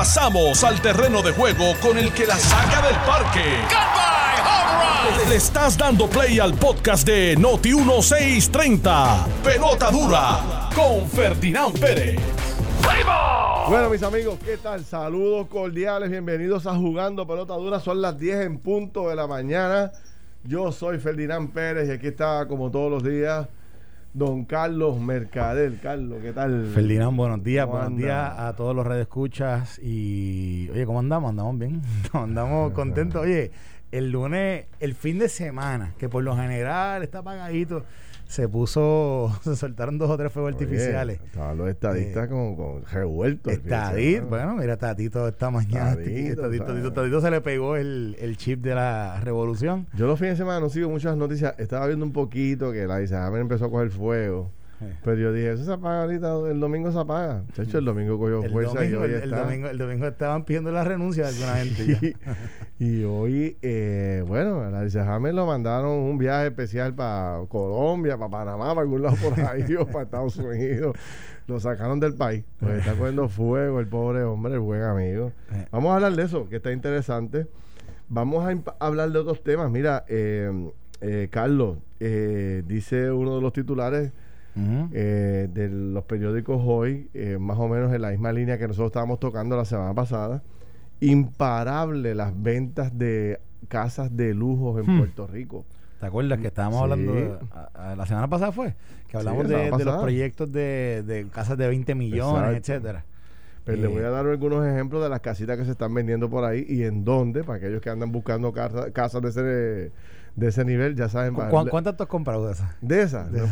Pasamos al terreno de juego con el que la saca del parque. Le estás dando play al podcast de Noti 1630. Pelota dura con Ferdinand Pérez. Bueno, mis amigos, ¿qué tal? Saludos cordiales, bienvenidos a Jugando Pelota Dura. Son las 10 en punto de la mañana. Yo soy Ferdinand Pérez y aquí está, como todos los días, don Carlos Mercader. Carlos, ¿qué tal? Ferdinand, buenos días, ¿Cómo buenos anda? días a todos los escuchas y oye, ¿cómo andamos? Andamos bien, andamos contentos. Oye, el lunes, el fin de semana, que por lo general está apagadito, se puso, se soltaron dos o tres fuegos Oye, artificiales. Estaban los estadistas con, con revueltos. Estadito, bueno, mira, Tatito esta mañana. Tatito, Tatito, ¿sabes? Tatito, Tatito se le pegó el, el chip de la revolución. Yo los fines de semana no sigo muchas noticias. Estaba viendo un poquito que la Isabel empezó a coger fuego. Eh. Pero yo dije, eso se apaga ahorita, el domingo se apaga. Chacho, el domingo cogió El fuerza y hoy el, domingo, el domingo estaban pidiendo la renuncia de alguna gente. ya. Y, hoy, eh, bueno, a la Alicia James lo mandaron un viaje especial para Colombia, para Panamá, para algún lado por ahí o para Estados Unidos. Lo sacaron del país. Pues está cogiendo fuego el pobre hombre, el buen amigo. Eh. Vamos a hablar de eso, que está interesante. Vamos a hablar de otros temas. Mira, eh, eh, Carlos, eh, dice uno de los titulares Eh, de los periódicos hoy, eh, más o menos en la misma línea que nosotros estábamos tocando la semana pasada, imparable las ventas de casas de lujo en Hmm. Puerto Rico. ¿Te acuerdas que estábamos Sí. hablando, de- a- a- la semana pasada fue? Que hablamos la de, los proyectos de, de casas de 20 millones, Exacto. etcétera. Pero le Eh, voy a dar algunos ejemplos de las casitas que se están vendiendo por ahí y en dónde, para aquellos que andan buscando casa- casas de ese, de ese nivel, ya saben. ¿cu- ¿Cuántas tú has comprado de esas? De esas, no.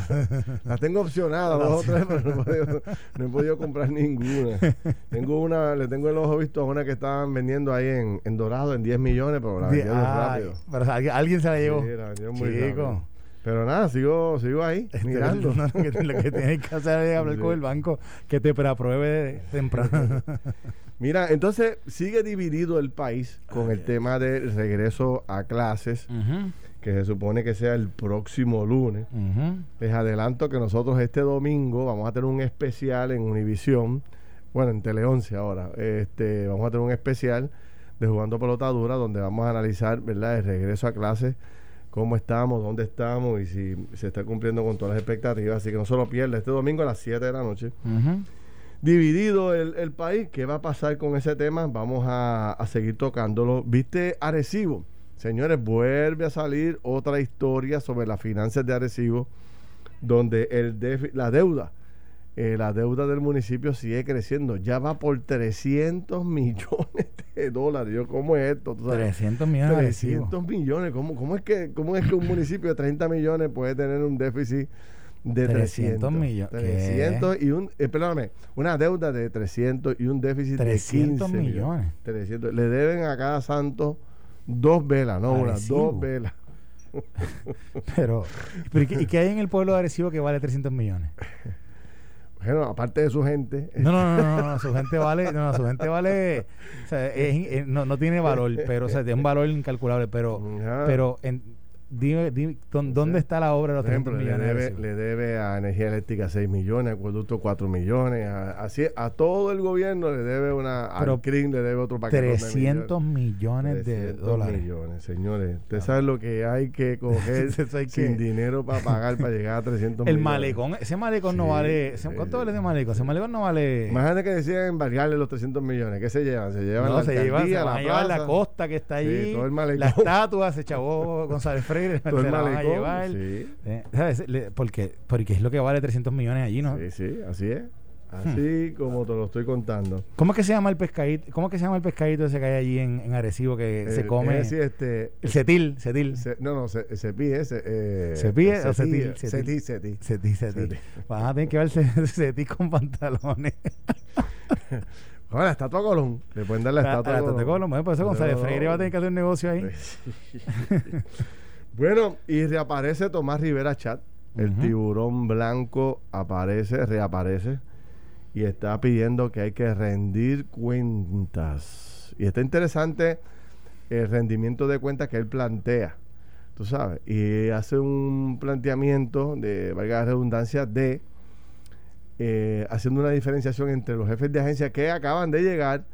las tengo opcionadas, dos o tres, pero no he, podido, no he podido comprar ninguna. Tengo una, le tengo el ojo visto a una que estaban vendiendo ahí en, en Dorado en 10 millones, pero la vendieron Ay, rápido. pero alguien, alguien se la llevó. Sí, la vendieron muy Chico. Pero nada, sigo, sigo ahí, Este, mirando. no, lo, que, lo que tienes que hacer es hablar Sí. con el banco que te preapruebe temprano. Mira, entonces sigue dividido el país con el tema del regreso a clases, Ujú, que se supone que sea el próximo lunes. Les adelanto que nosotros este domingo vamos a tener un especial en Univisión, bueno, en Tele 11 ahora. Este, vamos a tener un especial de Jugando Pelota Dura donde vamos a analizar, ¿verdad?, el regreso a clases, cómo estamos, dónde estamos y si se está cumpliendo con todas las expectativas. Así que no se lo pierda este domingo a las 7 de la noche. Dividido el, el país, ¿qué va a pasar con ese tema? Vamos a, a seguir tocándolo. ¿Viste Arecibo? Señores, vuelve a salir otra historia sobre las finanzas de Arecibo, donde el la deuda, eh, la deuda del municipio sigue creciendo. Ya va por 300 millones de dólares. Yo, ¿Cómo es esto? ¿Tú sabes? 300 millones de recibos. 300 millones. ¿Cómo, cómo, es que, ¿Cómo es que un municipio de 30 millones puede tener un déficit de 300? 300 millones. ¿Qué? 300 y un, eh, perdóname, una deuda de 300 y un déficit 300 de 15 millones. 300. Le deben a cada santo dos velas, no una, dos velas. Pero, pero ¿y, qué, y qué hay en el pueblo de Arecibo que vale 300 millones? Bueno, aparte de su gente. No, no, no, no, no, su gente vale, no, no, su gente vale, o sea, es- es- no, no tiene valor, pero, o sea, tiene un valor incalculable, pero, Ajá. pero, en, dime, dime, ¿dó- ¿dónde está la obra de los Por 300 ejemplo, le millones? de debe, Arecibo? le debe a energía eléctrica 6 millones, acueducto 4 millones, a, así a todo el gobierno le debe una, Pero al CRIM le debe otro paquete 300 millones de 300 dólares. millones, señores. Usted sabe lo que hay que coger sin dinero para pagar para llegar a 300 El millones. malecón, ese malecón no Sí, vale, ese- sí, ¿cuánto sí. vale ese malecón? Ese malecón no vale... Imagínate que decían embargarle los 300 millones. ¿Qué se llevan? Se llevan no, la se se alcaldía, van a la llevar la costa que está Sí, allí, todo el malecón. la estatua, se chavó González Freire, Todo el se la van a malecón, llevar. sí. ¿sabes? Le- Porque, porque es lo que vale 300 millones allí, ¿no? Sí, sí, así es. Así como te lo estoy contando. ¿Cómo es que se llama el pescadito? ¿Cómo es que se llama el pescadito ese que hay allí en, en Arecibo que se Eh, come? es decir, este, el cetil, cetil. se- no, no, se, cepí ese. Eh, ¿Cepí o cetil? Setí. Cetil, cetil. Cetil. Van a tener que ver ce- cetil con pantalones. Ahora, la estatua Colón. Le pueden dar la La- estatua la estatua Colón. Bueno, por eso González Freire va a tener que hacer un negocio ahí. Bueno, y reaparece Tomás Rivera Chat. El tiburón blanco aparece, reaparece. Y está pidiendo que hay que rendir cuentas. Y está interesante el rendimiento de cuentas que él plantea. Tú sabes. Y hace un planteamiento de, valga la redundancia, de eh, haciendo una diferenciación entre los jefes de agencia que acaban de llegar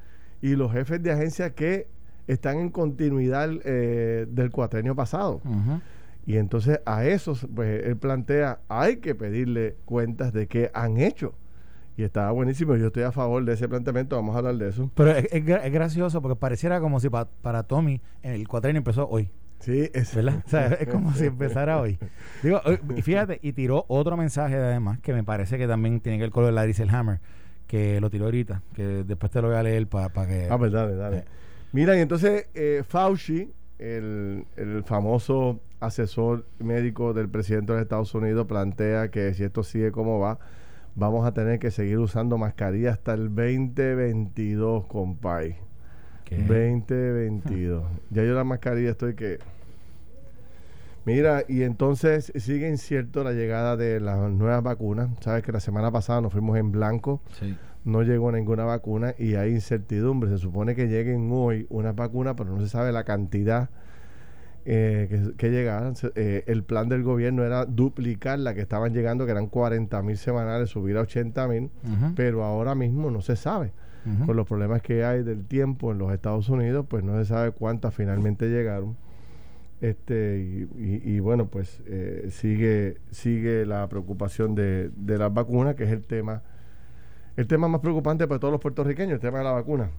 y los jefes de agencia que están en continuidad eh, del cuatrenio pasado. Y entonces a esos, pues él plantea, hay que pedirle cuentas de qué han hecho. Y estaba buenísimo, yo estoy a favor de ese planteamiento, vamos a hablar de eso. Pero es, es, gracioso porque pareciera como si para Tommy el cuatrenio empezó hoy. Sí, es ¿verdad? O sea, es como si empezara hoy. Digo, y fíjate, y tiró otro mensaje además que me parece que también tiene que ver con Larry Selhammer, que lo tiró ahorita, que después te lo voy a leer para que... Ah, pues dale, dale. Eh. Mira, y entonces eh, Fauci, el, el famoso asesor médico del presidente de los Estados Unidos, plantea que si esto sigue como va, vamos a tener que seguir usando mascarilla hasta el 2022, compay. 2022. ya yo la mascarilla estoy que... Mira, y entonces sigue incierto la llegada de las nuevas vacunas. Sabes que la semana pasada nos fuimos en blanco. No llegó ninguna vacuna y hay incertidumbre. Se supone que lleguen hoy unas vacunas, pero no se sabe la cantidad eh, que, que llegaran. Eh, el plan del gobierno era duplicar la que estaban llegando, que eran 40 mil semanales, subir a 80 mil, pero ahora mismo no se sabe. Con los problemas que hay del tiempo en los Estados Unidos, pues no se sabe cuántas finalmente llegaron. Este, y, bueno, pues eh, sigue, sigue la preocupación de, de las vacunas, que es el tema, el tema más preocupante para todos los puertorriqueños, el tema de la vacuna.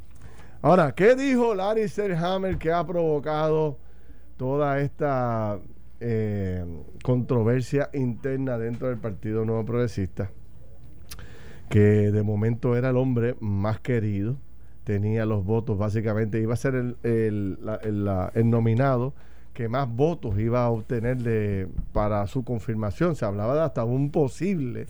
Ahora, ¿qué dijo Larry Selhammer que ha provocado toda esta eh, controversia interna dentro del Partido Nuevo Progresista? Que de momento era el hombre más querido, tenía los votos, básicamente iba a ser el, nominado que más votos iba a obtener para su confirmación. Se hablaba de hasta un posible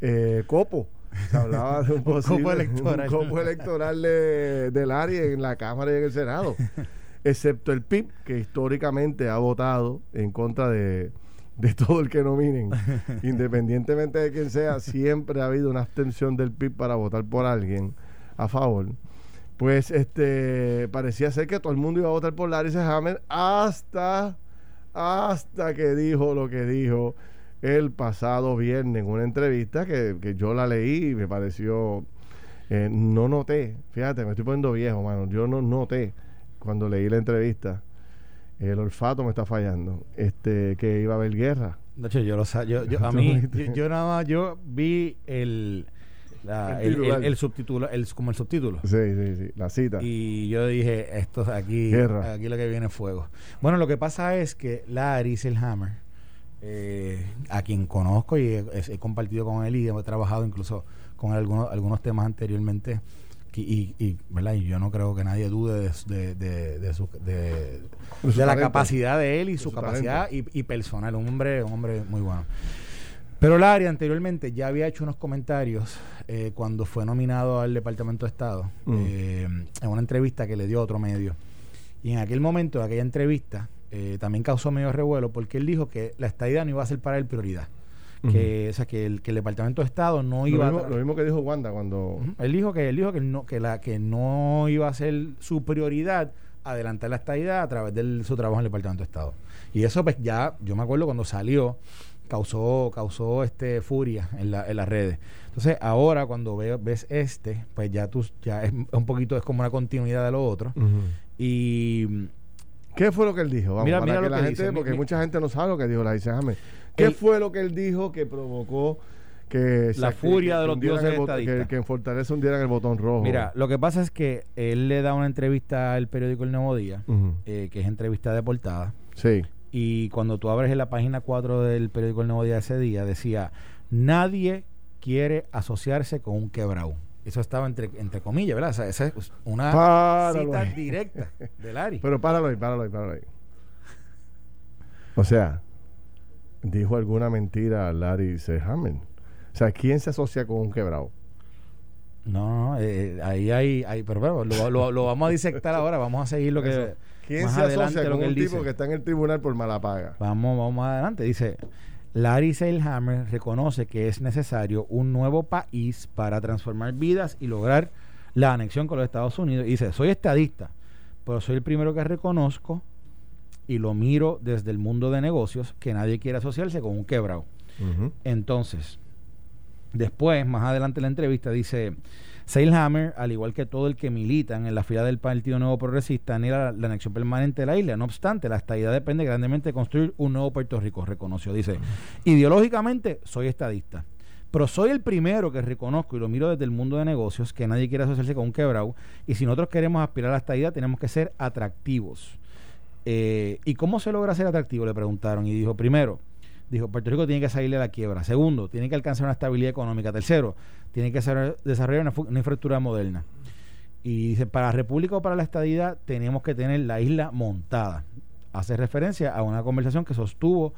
eh, copo. Se hablaba de un posible copo electoral, copo electoral de, del área en la Cámara y en el Senado. Excepto el PIB, que históricamente ha votado en contra de, de todo el que nominen. Independientemente de quién sea, siempre ha habido una abstención del PIB para votar por alguien a favor pues este parecía ser que todo el mundo iba a votar por Larry Hammer hasta hasta que dijo lo que dijo el pasado viernes en una entrevista que, yo la leí y me pareció eh, no noté. Fíjate me estoy poniendo viejo mano. Yo no noté cuando leí la entrevista. El olfato me está fallando. Este que iba a haber guerra. Yo lo yo, yo a mí yo nada más yo vi el el, subtítulo, el, como el subtítulo. Sí, sí, sí, la cita. Y yo dije, esto aquí, aquí lo que viene es fuego. Bueno, lo que pasa es que Larry Selhammer, eh, a quien conozco y he, compartido con él y he trabajado incluso con algunos, algunos temas anteriormente, y, y, ¿verdad? y yo no creo que nadie dude de, de, de, su, de, la capacidad de él y su, capacidad y, y, personal. Un hombre, un hombre muy bueno. Pero Larry anteriormente ya había hecho unos comentarios eh, cuando fue nominado al Departamento de Estado mm. eh, en una entrevista que le dio a otro medio. Y en aquel momento, de aquella entrevista, eh, también causó medio revuelo porque él dijo que la estadía no iba a ser para él prioridad. que, o sea, que el, que el Departamento de Estado no iba a... Lo mismo que dijo Wanda cuando... Él dijo que él dijo que no, que la, que no iba a ser su prioridad adelantar la estadía a través de su trabajo en el Departamento de Estado. Y eso pues ya, yo me acuerdo cuando salió causó, causó este furia en, la, en las redes. Entonces, ahora cuando ves este, pues ya tú, ya es un poquito, es como una continuidad de lo otro. Y ¿Qué fue lo que él dijo? Vamos, mira, mira que la gente, porque mucha gente no sabe lo que dijo la dice ¿Qué fue lo que él dijo que provocó que la furia de los dioses que, que, en Fortaleza hundieran el botón rojo? Mira, lo que pasa es que él le da una entrevista al periódico El Nuevo Día, eh, que es entrevista de portada. Sí. Y cuando tú abres en la página 4 del periódico El Nuevo Día ese día, decía, nadie quiere asociarse con un quebrado. Eso estaba entre, entre comillas, ¿verdad? O sea, esa es una cita directa de Larry. Pero páralo ahí, páralo ahí, páralo ahí. O sea, dijo alguna mentira Larry Sehamen. O sea, ¿quién se asocia con un quebrado? No, no, eh, ahí hay, hay pero bueno, lo, lo, vamos a disectar ahora, vamos a seguir lo que... ¿Quién se asocia con un tipo que está en el tribunal por mala paga? Vamos, vamos adelante. Dice, Larry Seilhammer reconoce que es necesario un nuevo país para transformar vidas y lograr la anexión con los Estados Unidos. Y dice, soy estadista, pero soy el primero que reconozco y lo miro desde el mundo de negocios que nadie quiere asociarse con un quebrado. Entonces, después, más adelante en la entrevista, dice, Seilhammer, al igual que todo el que militan en la fila del Partido Nuevo Progresista, anhela la, anexión permanente de la isla. No obstante, la estadidad depende grandemente de construir un nuevo Puerto Rico, reconoció. Dice, ideológicamente soy estadista. Pero soy el primero que reconozco y lo miro desde el mundo de negocios, que nadie quiere asociarse con un quebrado. Y si nosotros queremos aspirar a la estadidad, tenemos que ser atractivos. Eh, ¿Y cómo se logra ser atractivo? Le preguntaron. Y dijo, primero, dijo, Puerto Rico tiene que salir de la quiebra. Segundo, tiene que alcanzar una estabilidad económica. Tercero, tiene que desarrollar una, una, infraestructura moderna. Y dice, para la República o para la estadidad tenemos que tener la isla montada. Hace referencia a una conversación que sostuvo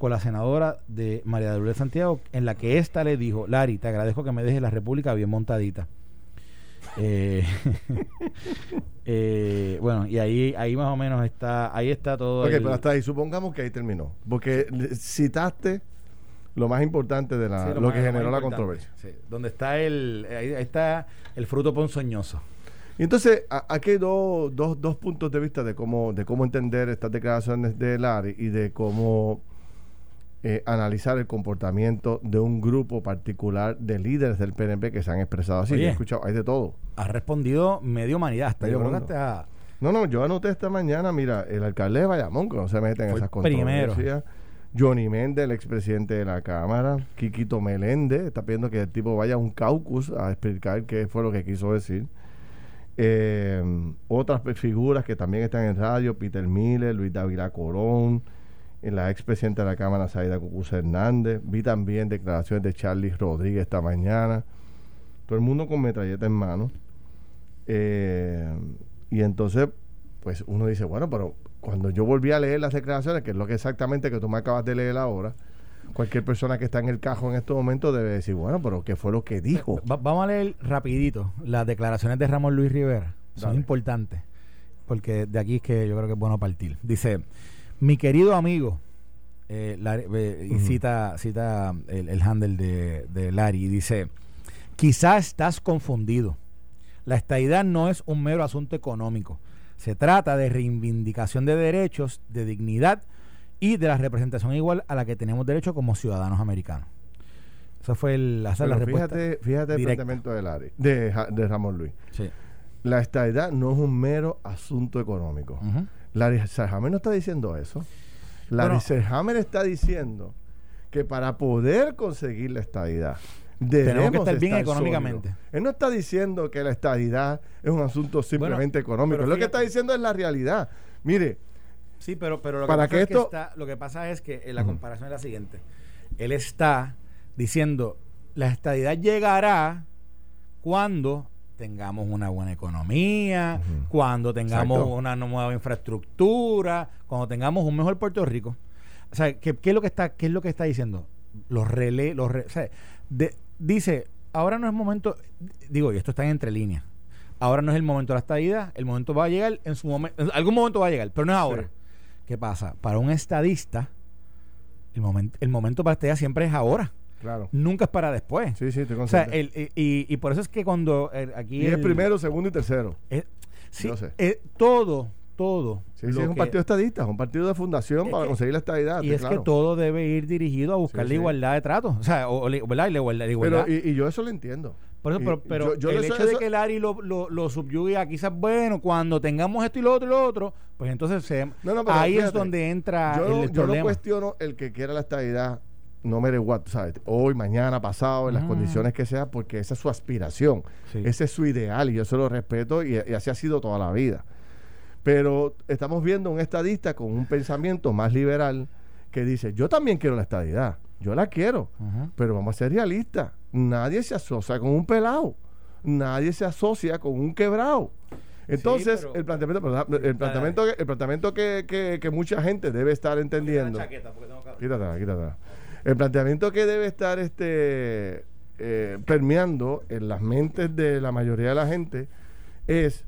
con la senadora de María de Lourdes Santiago, en la que ésta le dijo, Lari, te agradezco que me dejes la República bien montadita. Eh, eh, bueno, y ahí, ahí más o menos está, ahí está todo. Ok, pero hasta ahí, supongamos que ahí terminó. Porque citaste lo más importante de la, lo, que generó la controversia. donde está el, ahí está el fruto ponzoñoso. Y entonces, aquí hay dos, dos, dos puntos de vista de cómo, de cómo entender estas declaraciones de Lari y de cómo eh, analizar el comportamiento de un grupo particular de líderes del PNP que se han expresado así. he escuchado, hay de todo. Ha respondido medio humanidad. Hasta yo No, no, yo anoté esta mañana, mira, el alcalde de Bayamón, que no se mete en esas controversias. Primero. Johnny Méndez, el expresidente de la Cámara, Quiquito Meléndez, está pidiendo que el tipo vaya a un caucus a explicar qué fue lo que quiso decir. Eh, otras figuras que también están en radio, Peter Miller, Luis Dávila Colón, la expresidenta de la Cámara, Saida Cucuza Hernández. Vi también declaraciones de Charlie Rodríguez esta mañana. Todo el mundo con metralleta en mano. Eh, y entonces, pues uno dice, bueno, pero cuando yo volví a leer las declaraciones, que es lo que exactamente que tú me acabas de leer ahora, cualquier persona que está en el cajón en este momento debe decir, bueno, pero ¿qué fue lo que dijo? vamos a leer rapidito las declaraciones de Ramón Luis Rivera. Son importantes, porque de aquí es que yo creo que es bueno partir. Dice, mi querido amigo, eh, eh, y cita, cita el, handle de, de Larry, y dice, quizá estás confundido. La estadidad no es un mero asunto económico. Se trata de reivindicación de derechos, de dignidad y de la representación igual a la que tenemos derecho como ciudadanos americanos. Eso fue el, la respuesta. Fíjate, fíjate el planteamiento de, Larry, de, de Ramón Luis. La estadidad no es un mero asunto económico. Larry Serhammer no está diciendo eso. Larry bueno, está diciendo que para poder conseguir la estadidad tenemos que estar bien económicamente. Él no está diciendo que la estadidad es un asunto simplemente económico. lo que está diciendo es la realidad. Mire. Sí, pero, pero lo, que pasa es que lo que pasa es que la comparación es la siguiente. Él está diciendo la estadidad llegará cuando tengamos una buena economía, cuando tengamos una nueva infraestructura, cuando tengamos un mejor Puerto Rico. O sea, ¿qué, es lo que está, qué es lo que está diciendo? Los relés, los o sea, dice, ahora no es momento, digo, y esto está en entre líneas. Ahora no es el momento de la estadía, el momento va a llegar en su momento, en algún momento va a llegar, pero no es ahora. ¿Qué pasa? Para un estadista, el momento, el momento para la estadía siempre es ahora. Claro. Nunca es para después. Sí, sí, te o sea, el, y, y, por eso es que cuando eh, aquí. Y es primero, segundo y tercero. sí, eh, todo, todo. Sí, sí, es un partido estadista, es un partido de fundación para conseguir la estadidad. Y es que todo debe ir dirigido a buscar la igualdad de trato. O sea, o, ¿verdad? Y la igualdad. Pero, y, yo eso lo entiendo. Por eso, pero, el hecho de que el ARI lo, lo, lo subyugue a quizás, bueno, cuando tengamos esto y lo otro y lo otro, pues entonces se, ahí es donde entra yo, el, Yo no cuestiono el que quiera la estadidad no me what, ¿sabes? Hoy, mañana, pasado, en las condiciones que sea, porque esa es su aspiración, ese es su ideal y yo se lo respeto y, así ha sido toda la vida. Pero estamos viendo un estadista con un pensamiento más liberal que dice, yo también quiero la estadidad, yo la quiero, pero vamos a ser realistas, nadie se asocia con un pelado, nadie se asocia con un quebrado. Entonces, el planteamiento, el planteamiento, el planteamiento que, que, mucha gente debe estar entendiendo. Quítatela, quítatela. El planteamiento que debe estar este eh, permeando en las mentes de la mayoría de la gente es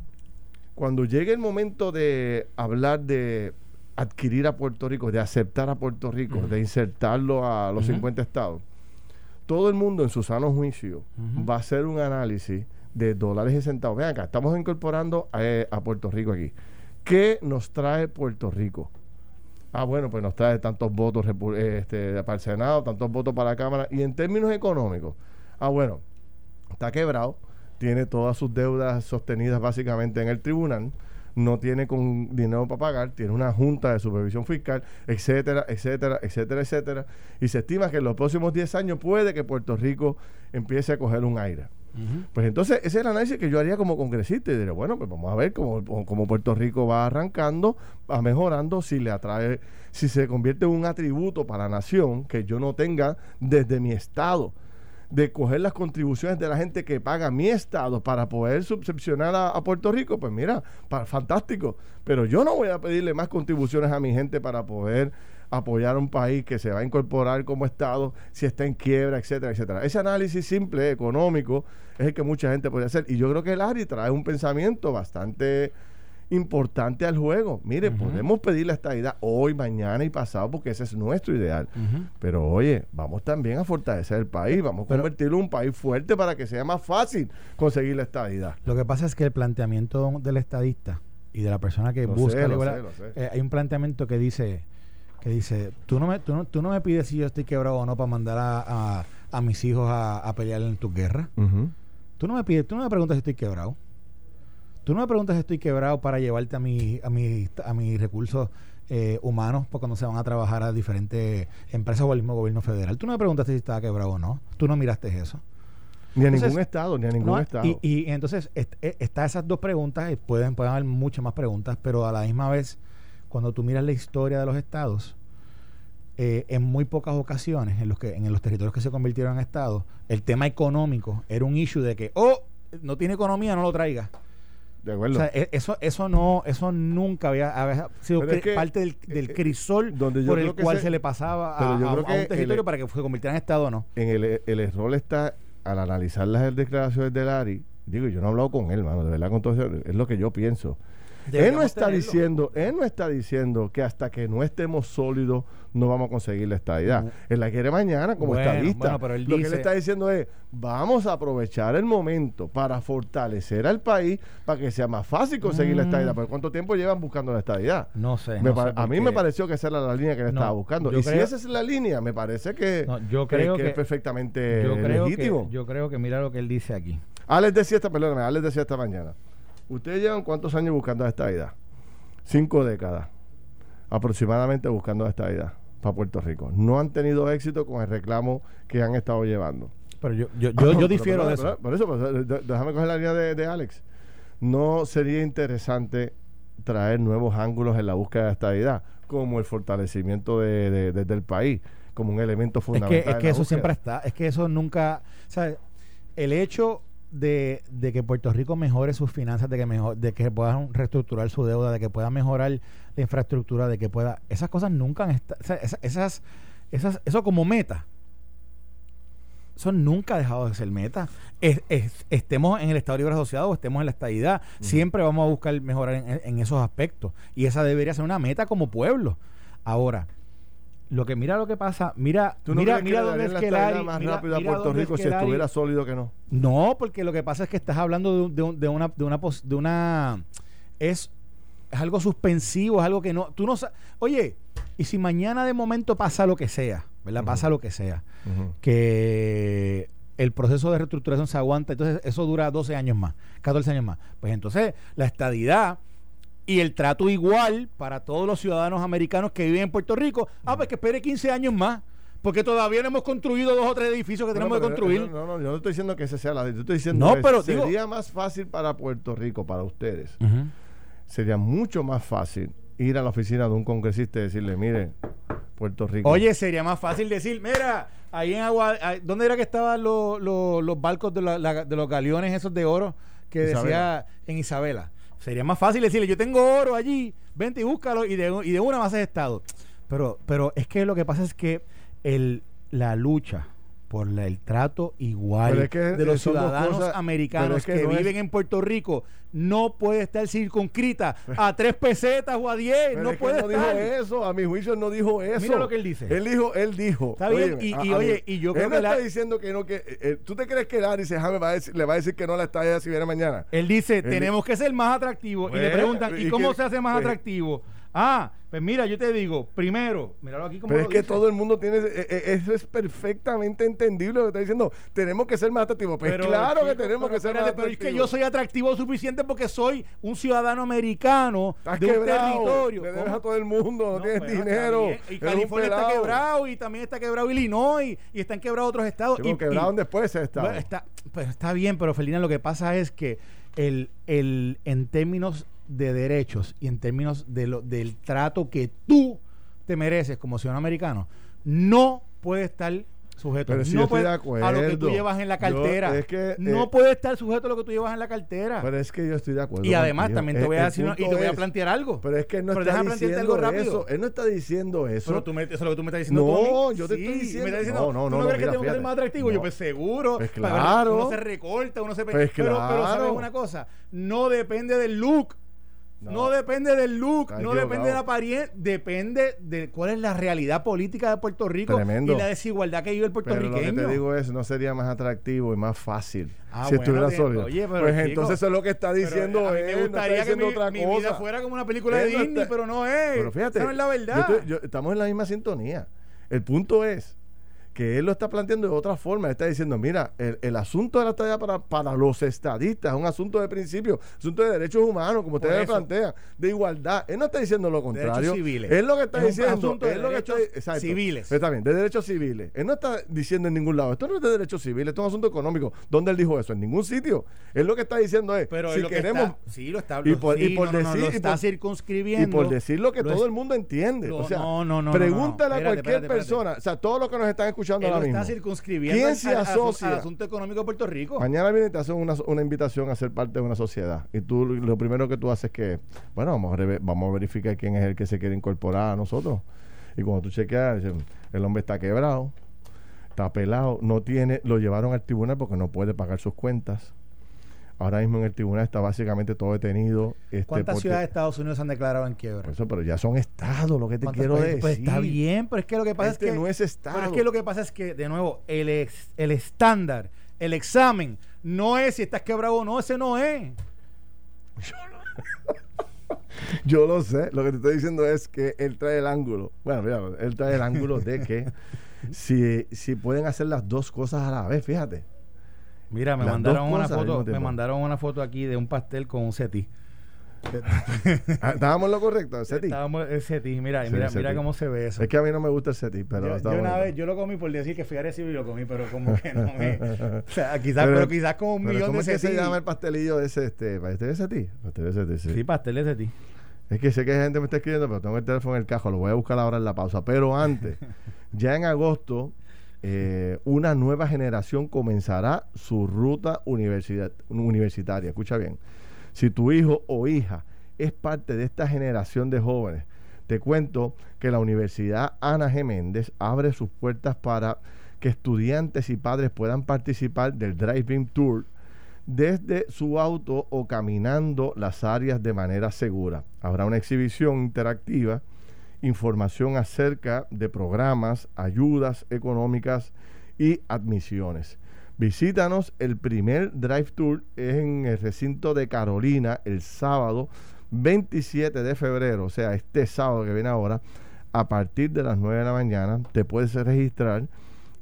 cuando llegue el momento de hablar de adquirir a Puerto Rico, de aceptar a Puerto Rico, de insertarlo a los 50 estados, todo el mundo en su sano juicio va a hacer un análisis de dólares y centavos. Vean acá, estamos incorporando a, a Puerto Rico aquí. ¿Qué nos trae Puerto Rico? Ah, bueno, pues nos trae tantos votos este, para el Senado, tantos votos para la Cámara. Y en términos económicos, ah, bueno, está quebrado, tiene todas sus deudas sostenidas básicamente en el tribunal, no tiene con dinero para pagar, tiene una junta de supervisión fiscal, etcétera, etcétera, etcétera, etcétera. Y se estima que en los próximos 10 años puede que Puerto Rico empiece a coger un aire. Pues entonces ese es el análisis que yo haría como congresista y diría, bueno, pues vamos a ver cómo, cómo, Puerto Rico va arrancando, va mejorando, si le atrae, si se convierte en un atributo para la nación que yo no tenga desde mi estado de coger las contribuciones de la gente que paga mi estado para poder subcepcionar a, Puerto Rico, pues mira, fantástico. Pero yo no voy a pedirle más contribuciones a mi gente para poder apoyar a un país que se va a incorporar como Estado si está en quiebra, etcétera, etcétera. Ese análisis simple, económico, es el que mucha gente puede hacer. Y yo creo que el ARI trae un pensamiento bastante importante al juego. Mire, podemos pedir la estadidad hoy, mañana y pasado porque ese es nuestro ideal. Pero oye, vamos también a fortalecer el país, vamos a convertirlo en un país fuerte para que sea más fácil conseguir la estadidad. Lo que pasa es que el planteamiento del estadista y de la persona que busca eh, hay un planteamiento que dice que dice tú no me tú no, tú no me pides si yo estoy quebrado o no para mandar a, a, mis hijos a, pelear en tu guerra tú no me pides tú no me preguntas si estoy quebrado Tú no me preguntas si estoy quebrado para llevarte a, mi, a, mi, a mis recursos eh, humanos por cuando se van a trabajar a diferentes empresas o al mismo gobierno federal. Tú no me preguntaste si estaba quebrado o no. Tú no miraste eso. Ni a ningún estado, ni a ningún estado. Y, y, entonces est e, está esas dos preguntas, y pueden, pueden haber muchas más preguntas, pero a la misma vez, cuando tú miras la historia de los estados, eh, en muy pocas ocasiones, en los, que, en los territorios que se convirtieron en estados, el tema económico era un issue de que, oh, no tiene economía, no lo traiga. De acuerdo. O sea, e, eso, eso no, eso nunca había, sido parte del, del eh, crisol por el cual se, le pasaba a, un territorio para que se convirtiera en Estado o no. En el, el error está al analizar las declaraciones del ARI, digo, yo no he hablado con él, mano, de verdad, con todo eso, es lo que yo pienso él no está diciendo, él no está diciendo que hasta que no estemos sólidos no vamos a conseguir la estadidad. Él la quiere mañana como estadista. lo que él está diciendo es, vamos a aprovechar el momento para fortalecer al país para que sea más fácil conseguir la estadidad. Mm. ¿Pero cuánto tiempo llevan buscando la estadidad? No sé. a mí me pareció que esa era la línea que él estaba buscando. Y si esa es la línea, me parece que, yo creo que, es perfectamente yo creo legítimo. yo creo que mira lo que él dice aquí. Alex decía esta, perdóname, Alex decía esta mañana. ¿Ustedes llevan cuántos años buscando esta idea? Cinco décadas aproximadamente buscando esta idea para Puerto Rico. No han tenido éxito con el reclamo que han estado llevando. Pero yo, yo, yo, difiero de eso. Por eso, pues, déjame coger la línea de, Alex. No sería interesante traer nuevos ángulos en la búsqueda de esta idea, como el fortalecimiento de, del país, como un elemento fundamental. Es que, es que eso siempre está, es que eso nunca, o sea, el hecho de, de, que Puerto Rico mejore sus finanzas, de que mejor, de que puedan reestructurar su deuda, de que pueda mejorar la infraestructura, de que pueda, esas cosas nunca han estado, esas, esas, eso como meta, eso nunca ha dejado de ser meta. estemos en el Estado Libre Asociado o estemos en la estadidad, siempre vamos a buscar mejorar en, en, esos aspectos. Y esa debería ser una meta como pueblo. Ahora, lo que mira lo que pasa, mira, mira, mira dónde es que ARI más rápido a Puerto Rico si estuviera sólido que no. No, porque lo que pasa es que estás hablando de, de, de una de una de una es, es algo suspensivo, es algo que no tú no. Oye, y si mañana de momento pasa lo que sea, ¿verdad? Pasa lo que sea, que el proceso de reestructuración se aguanta, entonces eso dura 12 años más, 14 años más. Pues entonces la estadidad y el trato igual para todos los ciudadanos americanos que viven en Puerto Rico. Ah, pues que espere 15 años más. Porque todavía no hemos construido dos o tres edificios que tenemos que construir. No, no, yo no estoy diciendo que ese sea la. Yo estoy diciendo que sería más fácil para Puerto Rico, para ustedes. Sería mucho más fácil ir a la oficina de un congresista y decirle, mire, Puerto Rico. Oye, sería más fácil decir, mira, ahí en Agua. ¿Dónde era que estaban los, los, barcos de, de, los galeones esos de oro que decía en Isabela? Sería más fácil decirle, yo tengo oro allí, vente y búscalo y de, y de una más estado. Pero, pero es que lo que pasa es que el, la lucha por el trato igual de los ciudadanos americanos que, viven en Puerto Rico no puede estar circunscrita a tres pesetas o a diez. no puede no dijo eso, a mi juicio no dijo eso. Mira lo que él dice. Él dijo, él dijo. Está bien, y, oye, y yo creo que. Él está diciendo que no, que. Eh, eh, ¿Tú te crees que Larry se va a decir, le va a decir que no la está si viene mañana? Él dice, tenemos que ser más atractivos. y le preguntan, ¿y cómo se hace más atractivo? Ah, pues mira, yo te digo, primero, míralo aquí como Pero es que todo el mundo tiene. eh, eh, Eso es perfectamente entendible lo que está diciendo. Tenemos que ser más atractivos. Pues claro que tenemos pero que ser más espérate, Pero es atractivos. que yo soy atractivo suficiente porque soy un ciudadano americano Estás de un quebrado. territorio. Le debes a todo el mundo. No, No, tienes está dinero. Y un California está quebrado y también está quebrado Illinois y están quebrados otros estados. Chico, y, quebraron después ese estado. bueno, está, pero está bien, pero Felina, lo que pasa es que el, el, en términos de derechos y en términos de lo, del trato que tú te mereces como ciudadano americano, no puede estar sujeto Pero si no yo puede- de a lo que tú llevas en la Yo- cartera. es que, no eh, puede estar sujeto a lo que tú llevas en la cartera. Pero es que yo estoy de acuerdo. y además contigo. también te El- voy a decir y te voy a plantear algo. Pero es que él no Pero está diciendo algo rápido. eso. Él no está diciendo eso. Pero tú me, eso es lo que tú me estás diciendo No, tú yo te Sí, estoy diciendo- me estás diciendo, no, no, ¿tú no, no, no, crees mira, que tengo que ser más atractivo? Yo, No. pues seguro. Pues claro. Uno se recorta, uno se... Pues pero, pero ¿sabes claro. una cosa? No depende del look. No, No. depende del look, no depende de la apariencia, depende de cuál es la realidad política de Puerto Rico Tremendo. y la desigualdad que vive el Pero lo que puertorriqueño. te digo es, no sería más atractivo y más fácil Ah, si bueno, estuviera oye, pero, pues chico, entonces eso es lo que está Pero diciendo a mí él. me no está gustaría que mi, otra mi cosa. vida fuera como una película de Él no Disney, está- pero no es. Pero fíjate, no es la yo verdad. yo- estamos en la misma sintonía. El punto es que él lo está planteando de otra forma. Él está diciendo, mira, el, el asunto de la estadía para, para los estadistas es un asunto de principio, asunto de derechos humanos, como ustedes plantean, de igualdad. Él no está diciendo lo contrario. Derechos civiles. Él lo que está Es diciendo de es lo que está, exacto. civiles. Está bien, de derechos civiles. Él no está diciendo en ningún lado, esto no es de derechos civiles, esto es un asunto económico. ¿Dónde él dijo eso? En ningún sitio. Él lo que está diciendo es, Pero si lo que queremos... está, sí lo está y por- sí, y por no, no, no, decir- lo y está por- circunscribiendo Y por decir lo que Lo todo es- el mundo entiende. lo- o sea, no, no, no, pregúntale a cualquier espérate, espérate. persona, o sea, todos los que nos están escuchando él lo ahora está circunscribiendo ¿Quién se al, asocia? al asunto económico de Puerto Rico. Mañana viene y te hacen una, una invitación a ser parte de una sociedad. Y tú lo primero que tú haces es que, bueno, vamos a, vamos a verificar quién es el que se quiere incorporar a nosotros. Y cuando tú chequeas, el hombre está quebrado, está pelado, no tiene, lo llevaron al tribunal porque no puede pagar sus cuentas. Ahora mismo en el tribunal está básicamente todo detenido. Este, ¿Cuántas porque- ciudades de Estados Unidos han declarado en quiebra? Por eso, pero ya son estados, lo que te quiero Pues- decir. pues está bien, pero es que lo que pasa Este es que no es estado. Pero es que lo que pasa es que, de nuevo, el, ex- el estándar, el examen, no es si estás quebrado o no, ese no es. Yo lo sé, lo que te estoy diciendo es que él trae el ángulo. Bueno, mira, él trae el ángulo de que si, si pueden hacer las dos cosas a la vez, fíjate. Mira, me Las mandaron una foto, me mandaron una foto aquí de un pastel con un seti. Ah, ¿Estábamos lo correcto, Seti? Estábamos el seti, mira, Sí, mira, el mira cómo se ve eso. Es que a mí no me gusta el Seti, pero yo, yo una vez, yo lo comí por decir que fui a Arecibo y lo comí, pero como que no me. o sea, quizás, Pero- pero, quizás con un Pero millón ¿Cómo de es que se seti. llama el pastelillo ese? Este, ¿Pastel de Seti? Pastel de Seti, sí. Sí, pastel de seti. Es que sé que hay gente me está escribiendo, pero tengo el teléfono en el cajo, lo voy a buscar ahora en la pausa. Pero antes, ya en agosto, eh, una nueva generación comenzará su ruta universitaria. Escucha bien. Si tu hijo o hija es parte de esta generación de jóvenes, te cuento que la Universidad Ana G. Méndez abre sus puertas para que estudiantes y padres puedan participar del Driving Tour desde su auto o caminando las áreas de manera segura. Habrá una exhibición interactiva, información acerca de programas, ayudas económicas y admisiones. Visítanos, el primer Drive Tour es en el recinto de Carolina el sábado 27 de febrero, o sea, este sábado que viene ahora, a partir de las 9 de la mañana. Te puedes registrar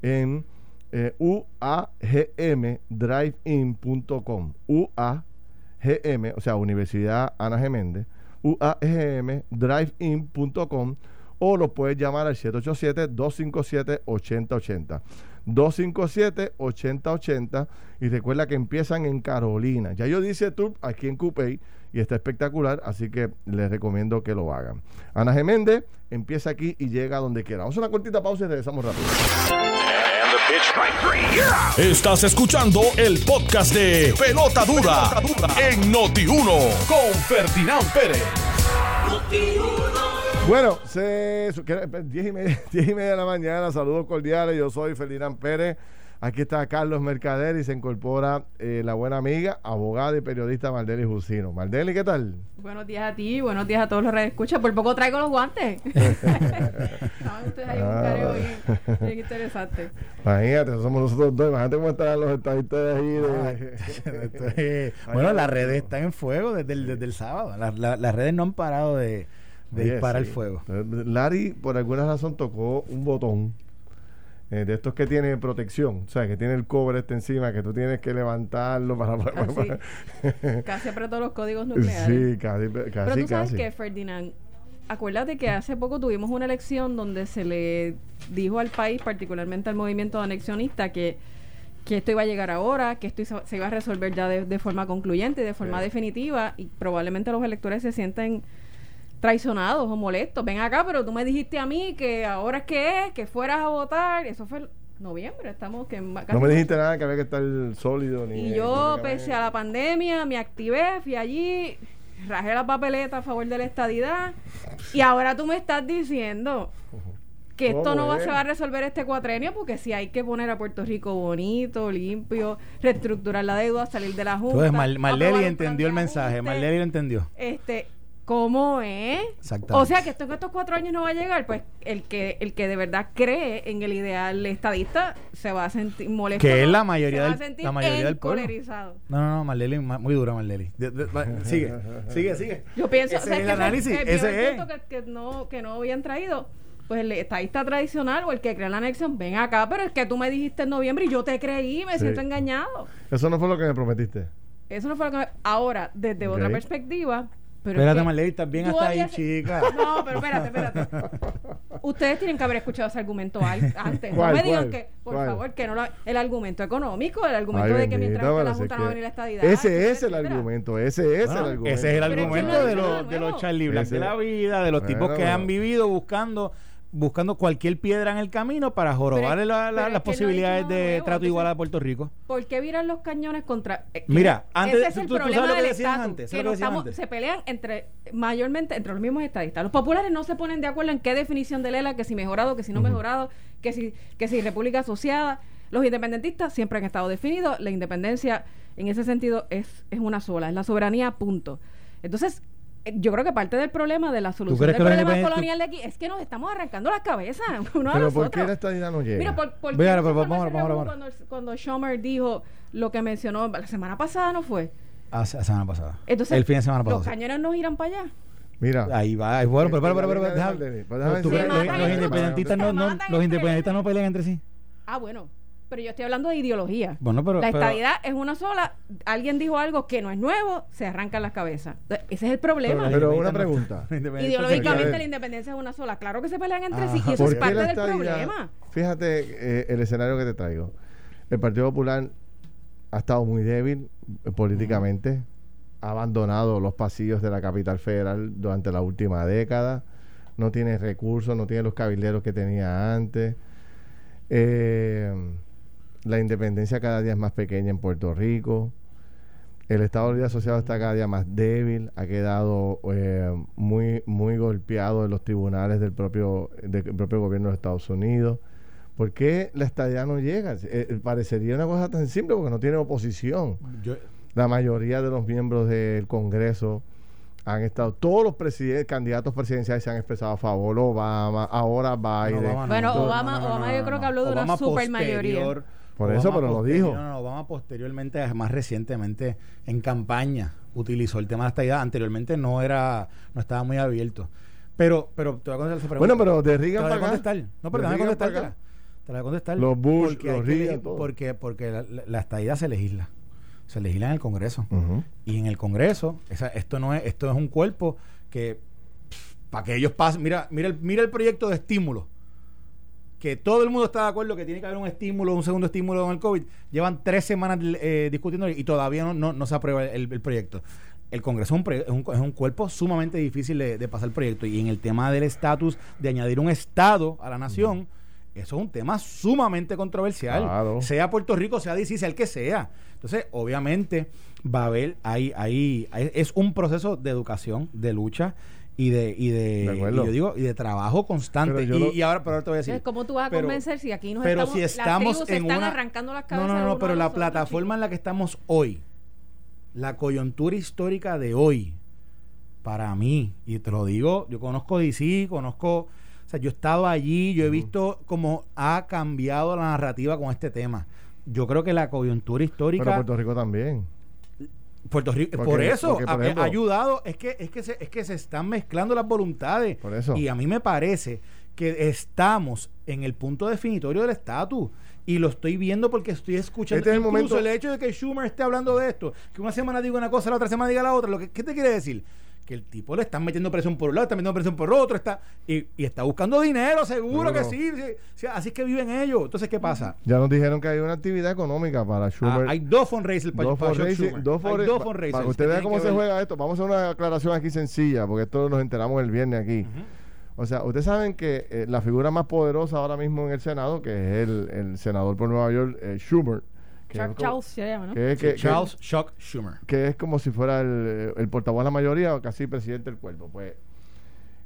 en eh, uagmdrivein.com. UAGM, o sea, Universidad Ana Geméndez, uagmdrivein.com o lo puedes llamar al 787-257-8080. 257-8080 y recuerda que empiezan en Carolina. Ya yo dice tour aquí en Coupey y está espectacular, así que les recomiendo que lo hagan. Ana Geméndez empieza aquí y llega donde quiera. Vamos a una cortita pausa y regresamos rápido. Estás escuchando el podcast de Pelota Dura, en Noti1 con Ferdinand Pérez. Bueno, se, su- que- 10 y, 10 y media de la mañana, saludos cordiales, yo soy Ferdinand Pérez, aquí está Carlos Mercader y se incorpora eh, la buena amiga, abogada y periodista Maldeli Jusino. Maldeli, ¿qué tal? Buenos días a ti, buenos días a todos los que escuchan. Por poco traigo los guantes. Estaban ustedes ahí un Ah. careo bien, bien interesante. Imagínate, somos nosotros dos, imagínate cómo estarán los estadistas ahí. de- es- bueno, las redes están en fuego desde el, desde el sábado. Las- la- las redes no han parado de, de disparar el fuego. Larry, por alguna razón, tocó un botón eh, de estos que tiene protección, o sea, que tiene el cobre este encima, que tú tienes que levantarlo para... casi apretó los códigos nucleares. Sí, casi, casi. Pero tú sabes que, Ferdinand, acuérdate que hace poco tuvimos una elección donde se le dijo al país, particularmente al movimiento anexionista, que, que esto iba a llegar ahora, que esto se iba a resolver ya de, forma concluyente, de forma definitiva, y probablemente los electores se sienten traicionados o molestos. Ven acá, pero tú me dijiste a mí que ahora es que es, que fueras a votar. Eso fue noviembre, estamos que No me dijiste nada que había que estar sólido ni Y yo, pese a la pandemia, me activé, fui allí, rajé la papeleta a favor de la estadidad y ahora tú me estás diciendo que esto no va, se va a resolver este cuatrenio porque si hay que poner a Puerto Rico bonito, limpio, reestructurar la deuda, salir de la Junta. Entonces, Mal entendió el mensaje, Marleli lo entendió. Este, ¿Cómo es? O sea que esto en estos cuatro años no va a llegar, pues el que el que de verdad cree en el ideal estadista se va a sentir molesto. Que es la mayoría del, la mayoría del pueblo. No, no, no, Marleli, muy dura Marleli. sigue, sigue, sigue. Yo pienso ese es el análisis, ese es. Que, no, que no habían traído pues el estadista tradicional o el que crea la anexión, ven acá, pero es que tú me dijiste en noviembre y yo te creí, me siento engañado. Eso no fue lo que me prometiste. Eso no fue lo que me... Ahora, desde otra perspectiva, pero espérate, Marley, también hasta ahí, chica. No, pero espérate, espérate. Ustedes tienen que haber escuchado ese argumento antes. no me digan que, por favor, que no lo, el argumento económico, el argumento de que mientras que la Junta no va a venir la estadidad. Ese es el argumento, ese es el argumento. Ese es el argumento de, los, de los Charlie Black de la vida, de los tipos que han vivido buscando buscando cualquier piedra en el camino para jorobar las posibilidades de trato igual a Puerto Rico. ¿Por qué viran los cañones contra.? Eh, Mira, antes. Ese es el problema del antes, que se pelean entre, mayormente entre los mismos estadistas. Los populares no se ponen de acuerdo en qué definición de Lela, que si mejorado, que si no mejorado, que si, que si República Asociada. Los independentistas siempre han estado definidos. La independencia, en ese sentido, es, es una sola, es la soberanía, punto. Entonces, yo creo que parte del problema de la solución del problema colonial de aquí es que nos estamos arrancando las cabezas uno pero a ¿por qué la estadidad no llega? Mira, por, por cuando, cuando Schumer dijo lo que mencionó la semana pasada, ¿no fue? Ah, la semana pasada. Entonces, el fin de semana pasado. Los cañones no irán para allá. Mira. Ahí va. Bueno, pero, pero, pero, pero, los independentistas no, los independentistas no pelean entre sí. Ah, bueno pero yo estoy hablando de ideología. Bueno, pero, la estadidad es una sola. Alguien dijo algo que no es nuevo, se arrancan las cabezas. Ese es el problema. Pero, una pregunta. Ideológicamente la independencia es una sola. Claro que se pelean entre sí y eso es parte del problema. Fíjate eh, el escenario que te traigo. El Partido Popular ha estado muy débil eh, políticamente. Ha abandonado los pasillos de la capital federal durante la última década. No tiene recursos, no tiene los cabilderos que tenía antes. Eh, la independencia cada día es más pequeña en Puerto Rico. El Estado de Vida Asociado está cada día más débil, ha quedado eh, muy, muy golpeado en los tribunales del propio, del propio gobierno de Estados Unidos. ¿Por qué la estadía no llega? Eh, eh, parecería una cosa tan simple porque no tiene oposición. la mayoría de los miembros del Congreso han estado, todos los candidatos presidenciales se han expresado a favor, Obama, ahora Biden. bueno, Obama, Obama yo creo que habló de una super Por eso, pero lo dijo. No, no, Obama posteriormente, más recientemente, en campaña, utilizó el tema de esta idea. Anteriormente no era, no estaba muy abierto. Pero, pero te voy a contestar esa pregunta. Bueno, pero de Reagan para contestar. No, pero déjame contestar. Te la voy a contestar. Los Bush, porque los Reagan, Porque, porque la, la, estadía se legisla. Se legisla en el Congreso. Y en el Congreso, esa, esto no es, esto es un cuerpo que para que ellos pasen, mira, mira el, mira el proyecto de estímulo que todo el mundo está de acuerdo que tiene que haber un estímulo, un segundo estímulo con el COVID. Llevan tres semanas eh, discutiendo y todavía no, no, se aprueba el, proyecto. El Congreso es un, es un, cuerpo sumamente difícil de, pasar el proyecto. Y en el tema del estatus, de añadir un Estado a la nación, eso es un tema sumamente controversial. Sea Puerto Rico, sea DC, sea el que sea. Entonces, obviamente, va a haber ahí, ahí, es un proceso de educación, de lucha y de y de, yo digo y de trabajo constante. Y, ahora pero ahora te voy a decir. Cómo tú vas a convencer si aquí nos pero si estamos las en están arrancando las cabezas no no no pero la plataforma en la que estamos hoy la coyuntura histórica de hoy para mí y te lo digo yo conozco DC conozco o sea yo he estado allí yo he visto cómo ha cambiado la narrativa con este tema. Yo creo que la coyuntura histórica pero Puerto Rico también Puerto Rico, por eso ha, ayudado, es que, es que se, es que se están mezclando las voluntades. Por eso. Y a mí me parece que estamos en el punto definitorio del estatus. Y lo estoy viendo porque estoy escuchando. Este es el momento. el hecho de que Schumer esté hablando de esto, que una semana diga una cosa, la otra semana diga la otra. Lo que, ¿Qué te quiere decir? Que el tipo le están metiendo presión por un lado, está metiendo presión por otro, está y, está buscando dinero, seguro que sí, Así es que viven ellos. Entonces, ¿qué pasa? Ya nos dijeron que hay una actividad económica para ah, Schumer. hay dos fundraisers para, dos para Schumer. Dos, hay dos fundraisers. Para que usted vea cómo se juega esto, vamos a hacer una aclaración aquí sencilla, porque esto nos enteramos el viernes aquí. O sea, ustedes saben que eh, la figura más poderosa ahora mismo en el Senado, que es el, el senador por Nueva York, eh, Schumer, Charles se llama, ¿no? Charles Shock Schumer. Que es como si fuera el, el portavoz de la mayoría o casi presidente del cuerpo. Pues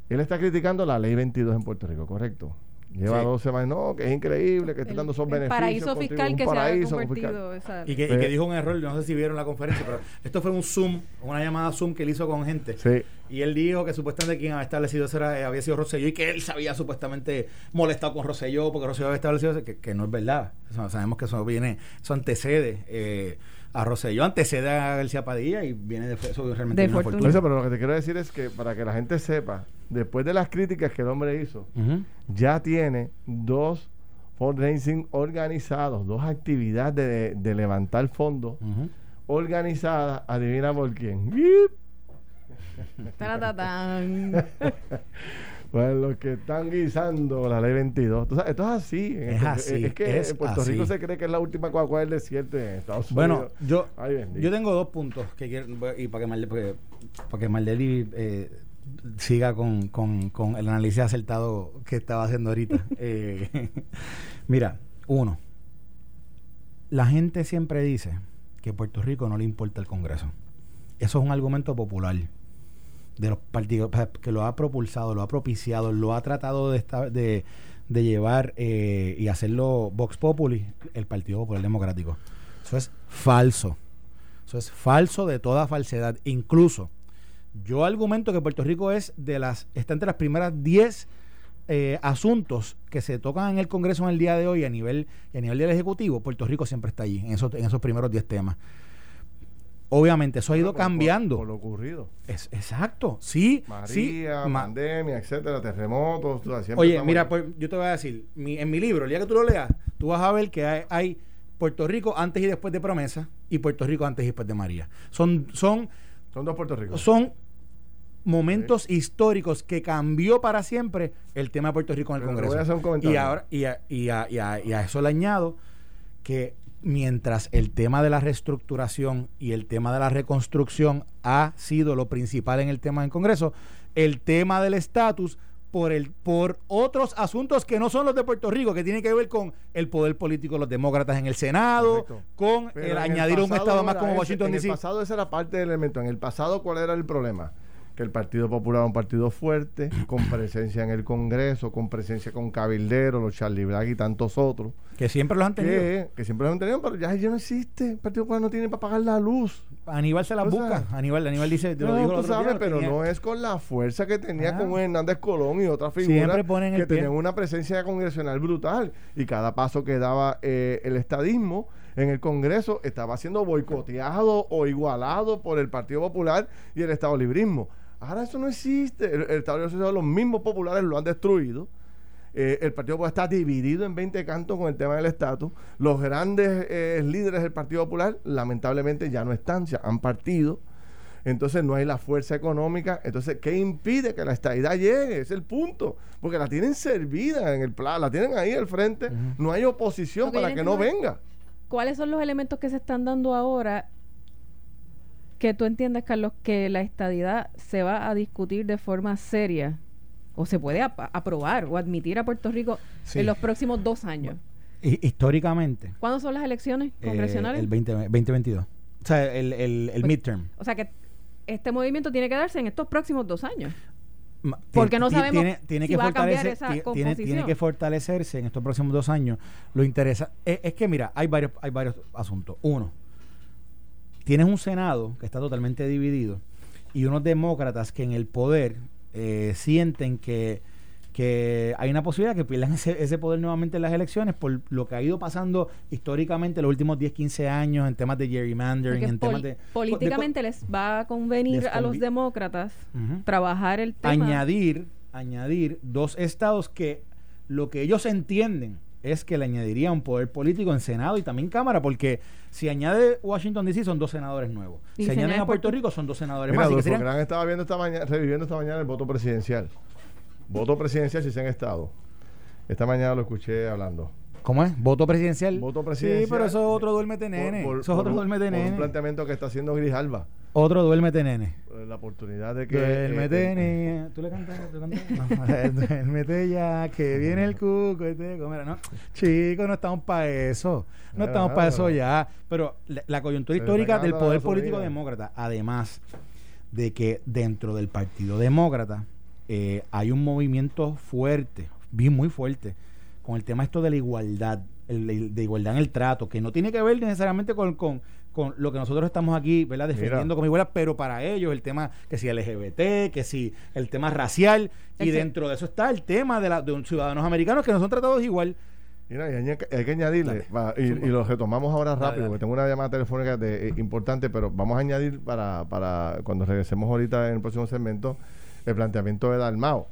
él está criticando la ley 22 en Puerto Rico, ¿correcto? Lleva dos semanas, no, que es increíble, que está dando esos beneficios. paraíso fiscal que se ha convertido. Y, que, y que, dijo un error, no sé si vieron la conferencia, pero esto fue un Zoom, una llamada Zoom que él hizo con gente. Sí. Y él dijo que supuestamente quien había establecido eso era, había sido Rosselló y que él se había supuestamente molestado con Rosselló porque Rosselló había establecido eso, que, que no es verdad. sabemos que eso viene, eso antecede. Eh, a Rosselló. Antecede a García Padilla y viene de eso realmente de fortuna. Eso, pero lo que te quiero decir es que para que la gente sepa, después de las críticas que el hombre hizo, ya tiene dos fundraising organizados, dos actividades de, levantar fondos organizadas, adivina por quién. Pues los que están guisando la ley 22. esto es así. Es así. Es que en Puerto Rico se cree que es la última cuacua del desierto en Estados Unidos. Bueno, yo, yo tengo dos puntos que quiero, y para que Maldeli, para que Maldeli eh, siga con, con, con, el análisis acertado que estaba haciendo ahorita. eh, mira, uno, la gente siempre dice que a Puerto Rico no le importa el Congreso. Eso es un argumento popular de los partidos que lo ha propulsado, lo ha propiciado, lo ha tratado de, de, de llevar eh, y hacerlo Vox Populi, el Partido Popular Democrático. Eso es falso. Eso es falso de toda falsedad. Incluso yo argumento que Puerto Rico es de las está entre las primeras 10 eh, asuntos que se tocan en el Congreso en el día de hoy a nivel a nivel del ejecutivo. Puerto Rico siempre está allí en esos en esos primeros 10 temas. Obviamente, eso ha ido cambiando. Por, lo ocurrido. Es, exacto, sí. María, pandemia, etcétera, terremotos. Oye, mira, pues, yo te voy a decir, en mi libro, el día que tú lo leas, tú vas a ver que hay, Puerto Rico antes y después de Promesa y Puerto Rico antes y después de María. Son, son, son dos Puerto Ricos. Son momentos históricos que cambió para siempre el tema de Puerto Rico en el Congreso. y ahora y a, y, a, y a eso le añado que mientras el tema de la reestructuración y el tema de la reconstrucción ha sido lo principal en el tema del Congreso, el tema del estatus por el por otros asuntos que no son los de Puerto Rico, que tienen que ver con el poder político de los demócratas en el Senado, con el añadir un estado más como Washington DC. En el pasado esa era parte del elemento. En el pasado, ¿cuál era el problema? Que el Partido Popular es un partido fuerte, con presencia en el Congreso, con presencia con Cabildero, los Charlie Black y tantos otros. Que siempre los han tenido. Que, siempre los han tenido, pero ya, ya no existe. El Partido Popular no tiene para pagar la luz. Aníbal se la busca. Aníbal, Aníbal dice, no, lo tú sabes, pero no es con la fuerza que tenía con Hernández Colón y otras figuras que tenían una presencia congresional brutal. Y cada paso que daba eh, el estadismo en el Congreso estaba siendo boicoteado o igualado por el Partido Popular y el Estado Librismo. Ahora eso no existe. El, Estado Libre los mismos populares lo han destruido. Eh, el Partido Popular está dividido en 20 cantos con el tema del estatus. Los grandes eh, líderes del Partido Popular, lamentablemente, ya no están, se han partido. Entonces no hay la fuerza económica. Entonces, ¿qué impide que la estadidad llegue? Es el punto. Porque la tienen servida en el plan, la tienen ahí al frente. No hay oposición para que no venga. ¿Cuáles son los elementos que se están dando ahora que tú entiendas, Carlos, que la estadidad se va a discutir de forma seria o se puede aprobar o admitir a Puerto Rico en los próximos dos años. históricamente. ¿Cuándo son las elecciones eh, congresionales? el 2022. O sea, el, el, el pues, midterm. O sea que este movimiento tiene que darse en estos próximos dos años. Porque no sabemos tiene, que va a cambiar esa tiene, tiene, que fortalecerse en estos próximos dos años. Lo interesa es, es, que mira, hay varios hay varios asuntos. Uno, tienes un Senado que está totalmente dividido y unos demócratas que en el poder eh, sienten que, que hay una posibilidad que pierdan ese, poder nuevamente en las elecciones por lo que ha ido pasando históricamente los últimos 10, 15 años en temas de gerrymandering, en temas de... Políticamente les va a convenir a los demócratas trabajar el tema. Añadir, añadir dos estados que lo que ellos entienden es que le añadiría un poder político en Senado y también Cámara, porque si añade Washington DC son dos senadores nuevos. Si añaden a Puerto Rico son dos senadores más. Mira, serían... estaba viendo esta mañana, reviviendo esta mañana el voto presidencial voto presidencial si se han estado. Esta mañana lo escuché hablando. ¿Cómo es? ¿Voto presidencial? Voto presidencial. Sí, pero eso es otro duérmete nene. eso es otro duérmete nene. un planteamiento que está haciendo Grijalba. Otro duérmete nene. La oportunidad de que... Duérmete eh, nene. ¿Tú le cantas? ¿Tú cantas? No, duérmete ya, que viene el cuco. Este, no. Chicos, no estamos para eso. No estamos para eso ya. Pero la, coyuntura histórica del poder político demócrata, además de que dentro del Partido Demócrata eh, hay un movimiento fuerte, bien muy fuerte, con el tema esto de la igualdad, de igualdad en el trato, que no tiene que ver necesariamente con, con, lo que nosotros estamos aquí, ¿verdad? Defendiendo como igualdad, pero para ellos el tema que si LGBT, que si el tema racial, y dentro de eso está el tema de, la, de un ciudadanos americanos que no son tratados igual. Mira, y hay, que añadirle, y, lo retomamos ahora rápido, porque tengo una llamada telefónica de, eh, importante, pero vamos a añadir para, para cuando regresemos ahorita en el próximo segmento el planteamiento de Dalmao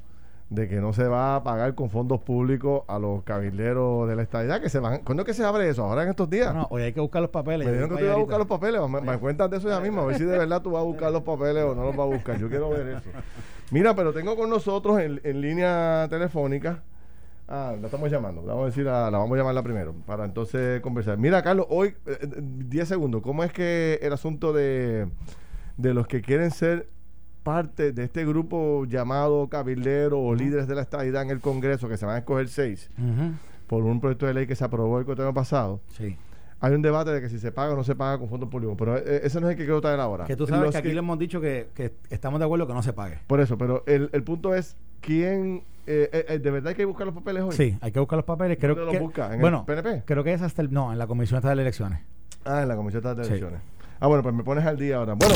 de que no se va a pagar con fondos públicos a los cabilderos de la estadidad que se van ¿cuándo es que se abre eso? ahora en estos días no, hoy hay que buscar los papeles me dijeron que tú ibas a buscar los papeles me, me cuentas de eso ya mismo a ver si de verdad tú vas a buscar los papeles o no los vas a buscar yo quiero ver eso mira pero tengo con nosotros en, en línea telefónica Ah, la estamos llamando. Vamos a decir, la vamos a llamarla primero para entonces conversar. Mira, Carlos, hoy, 10 eh, eh, segundos. ¿Cómo es que el asunto de, de los que quieren ser parte de este grupo llamado cabildero o líderes de la estadidad en el Congreso, que se van a escoger seis, por un proyecto de ley que se aprobó el año pasado. Sí. Hay un debate de que si se paga o no se paga con fondos públicos, pero eh, ese no es el que quiero traer ahora. Que tú sabes que aquí le hemos dicho que, estamos de acuerdo que no se pague. Por eso, pero el, punto es, ¿quién eh, eh, ¿De verdad hay que buscar los papeles hoy? Sí, hay que buscar los papeles. Creo que, los busca? ¿En bueno, el PNP? Creo que es hasta el. No, en la Comisión de Elecciones. Ah, en la Comisión de Elecciones. Ah, bueno, pues me pones al día ahora. Bueno.